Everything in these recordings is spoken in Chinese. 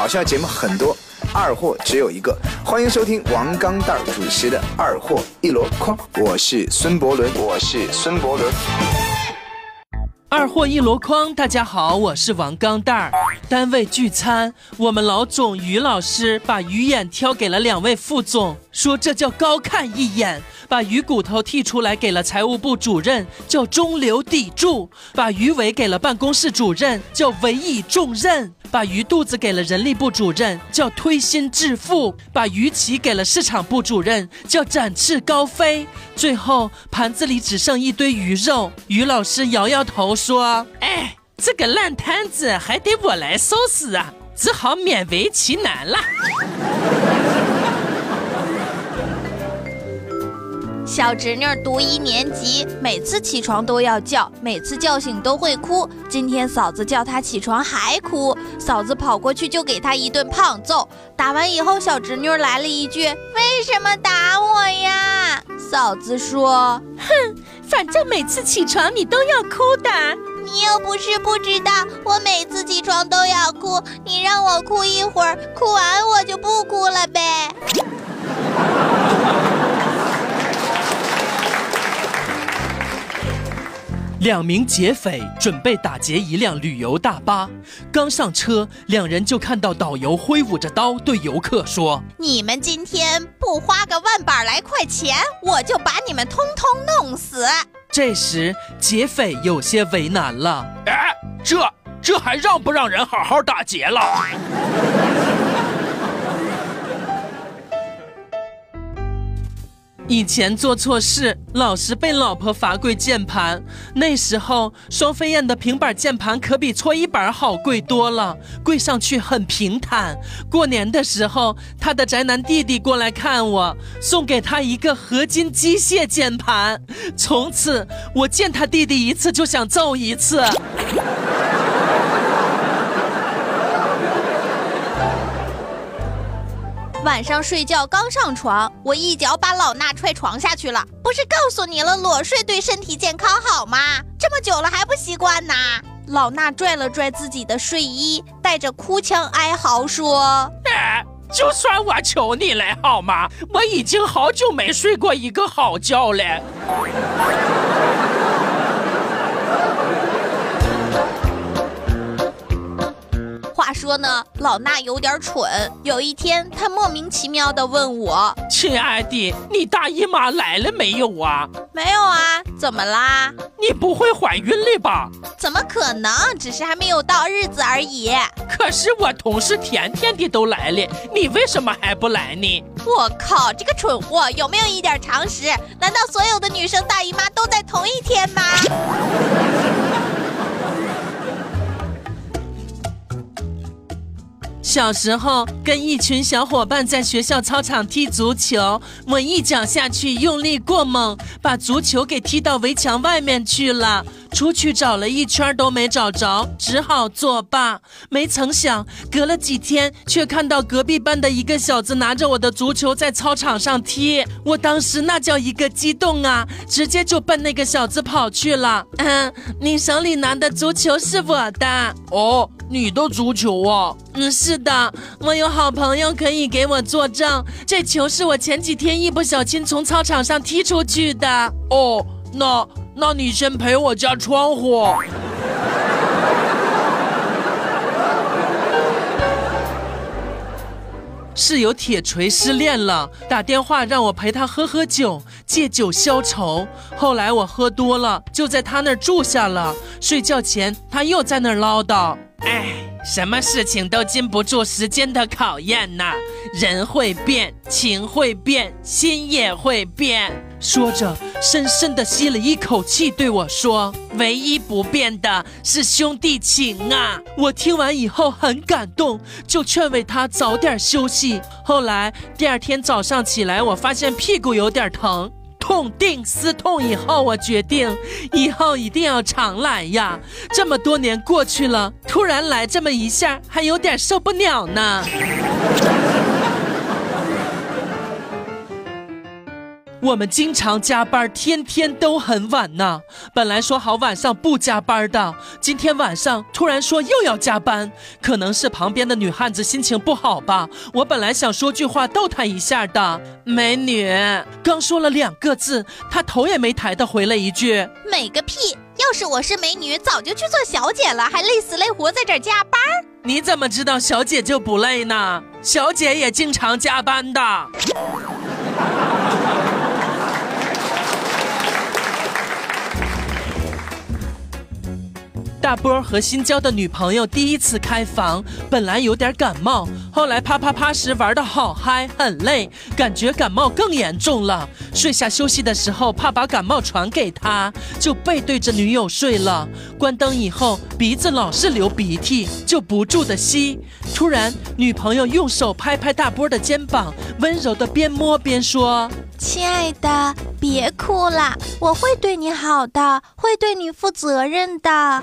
搞笑节目很多，二货只有一个。欢迎收听王刚蛋儿主持的《二货一箩筐》，我是孙伯伦，我是孙伯伦。二货一箩筐，大家好，我是王刚蛋儿。单位聚餐，我们老总于老师把鱼眼挑给了两位副总，说这叫高看一眼；把鱼骨头剔出来给了财务部主任，叫中流砥柱；把鱼尾给了办公室主任，叫委以重任；把鱼肚子给了人力部主任，叫推心置腹；把鱼鳍给了市场部主任，叫展翅高飞。最后盘子里只剩一堆鱼肉，于老师摇摇头说：“哎。”这个烂摊子还得我来收拾啊，只好勉为其难了。小侄女读一年级，每次起床都要叫，每次叫醒都会哭。今天嫂子叫她起床还哭，嫂子跑过去就给她一顿胖揍。打完以后，小侄女来了一句：“为什么打我呀？”嫂子说：“哼，反正每次起床你都要哭的。”你又不是不知道，我每次起床都要哭。你让我哭一会儿，哭完我就不哭了呗。两名劫匪准备打劫一辆旅游大巴，刚上车，两人就看到导游挥舞着刀对游客说：“你们今天不花个万把来块钱，我就把你们通通弄死。”这时，劫匪有些为难了。哎，这这还让不让人好好打劫了？以前做错事，老是被老婆罚跪键盘。那时候，双飞燕的平板键盘可比搓衣板好跪多了，跪上去很平坦。过年的时候，他的宅男弟弟过来看我，送给他一个合金机械键盘。从此，我见他弟弟一次就想揍一次。晚上睡觉刚上床，我一脚把老衲踹床下去了。不是告诉你了，裸睡对身体健康好吗？这么久了还不习惯呐？老衲拽了拽自己的睡衣，带着哭腔哀嚎说：“哎，就算我求你了好吗？我已经好久没睡过一个好觉了。”说呢，老衲有点蠢。有一天，他莫名其妙地问我：“亲爱的，你大姨妈来了没有啊？”“没有啊，怎么啦？”“你不会怀孕了吧？”“怎么可能？只是还没有到日子而已。”“可是我同事甜甜的都来了，你为什么还不来呢？”“我靠，这个蠢货有没有一点常识？难道所有的女生大姨妈都在同一天吗？”小时候跟一群小伙伴在学校操场踢足球，我一脚下去用力过猛，把足球给踢到围墙外面去了。出去找了一圈都没找着，只好作罢。没曾想，隔了几天，却看到隔壁班的一个小子拿着我的足球在操场上踢。我当时那叫一个激动啊，直接就奔那个小子跑去了。嗯，你手里拿的足球是我的哦。你的足球啊？嗯，是的，我有好朋友可以给我作证，这球是我前几天一不小心从操场上踢出去的。哦，那那你先赔我家窗户。室友铁锤失恋了，打电话让我陪他喝喝酒，借酒消愁。后来我喝多了，就在他那儿住下了。睡觉前他又在那儿唠叨。哎，什么事情都经不住时间的考验呐！人会变，情会变，心也会变。说着，深深的吸了一口气，对我说：“唯一不变的是兄弟情啊！”我听完以后很感动，就劝慰他早点休息。后来第二天早上起来，我发现屁股有点疼。痛定思痛以后，我决定以后一定要常来呀。这么多年过去了，突然来这么一下，还有点受不了呢。我们经常加班，天天都很晚呢。本来说好晚上不加班的，今天晚上突然说又要加班，可能是旁边的女汉子心情不好吧。我本来想说句话逗她一下的，美女。刚说了两个字，她头也没抬的回了一句：“美个屁！要是我是美女，早就去做小姐了，还累死累活在这儿加班。你怎么知道小姐就不累呢？小姐也经常加班的。”大波和新交的女朋友第一次开房，本来有点感冒，后来啪啪啪时玩的好嗨，很累，感觉感冒更严重了。睡下休息的时候，怕把感冒传给他，就背对着女友睡了。关灯以后，鼻子老是流鼻涕，就不住的吸。突然，女朋友用手拍拍大波的肩膀，温柔的边摸边说。亲爱的，别哭了，我会对你好的，会对你负责任的。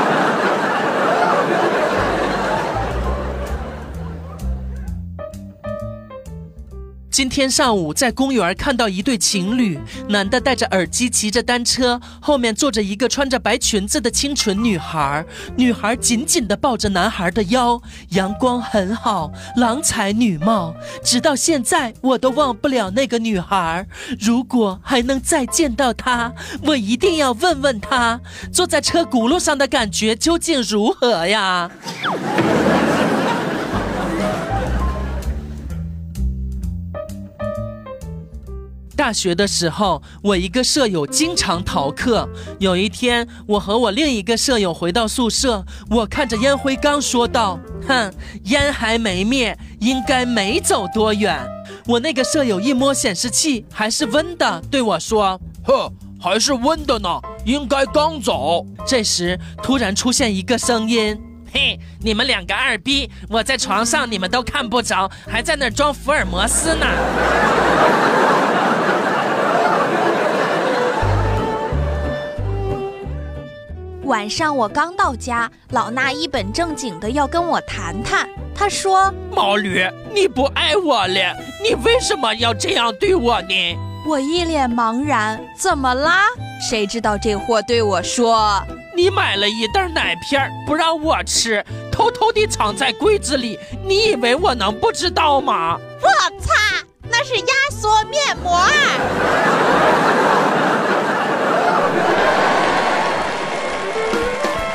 今天上午在公园看到一对情侣，男的戴着耳机骑着单车，后面坐着一个穿着白裙子的清纯女孩，女孩紧紧地抱着男孩的腰，阳光很好，郎才女貌。直到现在我都忘不了那个女孩。如果还能再见到她，我一定要问问她，坐在车轱辘上的感觉究竟如何呀？大学的时候，我一个舍友经常逃课。有一天，我和我另一个舍友回到宿舍，我看着烟灰缸说道：“哼，烟还没灭，应该没走多远。”我那个舍友一摸显示器，还是温的，对我说：“呵，还是温的呢，应该刚走。”这时，突然出现一个声音：“嘿，你们两个二逼，我在床上，你们都看不着，还在那装福尔摩斯呢。”晚上我刚到家，老衲一本正经的要跟我谈谈。他说：“毛驴，你不爱我了，你为什么要这样对我呢？”我一脸茫然，怎么啦？谁知道这货对我说：“你买了一袋奶片不让我吃，偷偷地藏在柜子里，你以为我能不知道吗？”我擦，那是压缩面膜。